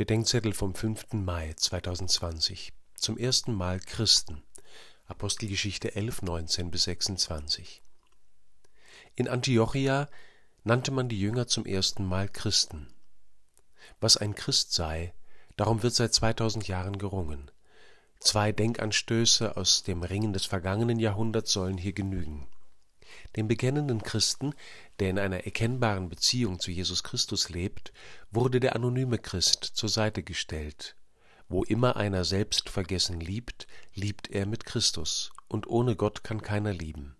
Bedenkzettel vom 5. Mai 2020. Zum ersten Mal Christen. Apostelgeschichte 11, 19 bis 26. In Antiochia nannte man die Jünger zum ersten Mal Christen. Was ein Christ sei, darum wird seit 2000 Jahren gerungen. Zwei Denkanstöße aus dem Ringen des vergangenen Jahrhunderts sollen hier genügen. Dem bekennenden Christen, der in einer erkennbaren Beziehung zu Jesus Christus lebt, wurde der anonyme Christ zur Seite gestellt. Wo immer einer selbstvergessen liebt, liebt er mit Christus, und ohne Gott kann keiner lieben.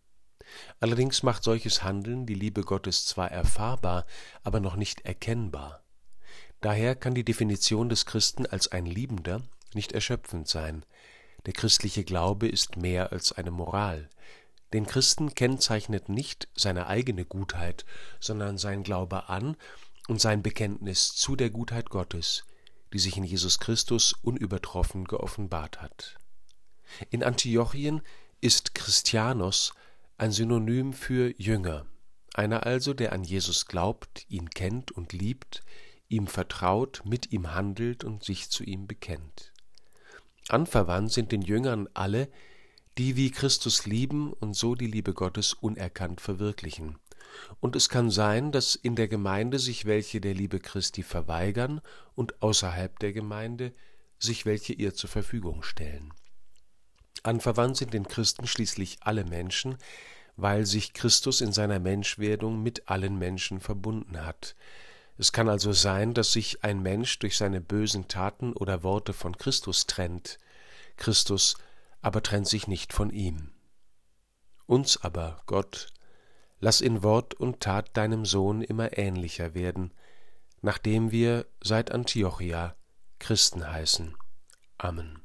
Allerdings macht solches Handeln die Liebe Gottes zwar erfahrbar, aber noch nicht erkennbar. Daher kann die Definition des Christen als ein Liebender nicht erschöpfend sein. Der christliche Glaube ist mehr als eine Moral, den Christen kennzeichnet nicht seine eigene Gutheit, sondern sein Glaube an und sein Bekenntnis zu der Gutheit Gottes, die sich in Jesus Christus unübertroffen geoffenbart hat. In Antiochien ist Christianos ein Synonym für Jünger, einer also, der an Jesus glaubt, ihn kennt und liebt, ihm vertraut, mit ihm handelt und sich zu ihm bekennt. Anverwandt sind den Jüngern alle, die wie Christus lieben und so die Liebe Gottes unerkannt verwirklichen. Und es kann sein, dass in der Gemeinde sich welche der Liebe Christi verweigern und außerhalb der Gemeinde sich welche ihr zur Verfügung stellen. Anverwandt sind den Christen schließlich alle Menschen, weil sich Christus in seiner Menschwerdung mit allen Menschen verbunden hat. Es kann also sein, dass sich ein Mensch durch seine bösen Taten oder Worte von Christus trennt. Christus aber trennt sich nicht von ihm. Uns aber, Gott, lass in Wort und Tat deinem Sohn immer ähnlicher werden, nachdem wir seit Antiochia Christen heißen. Amen.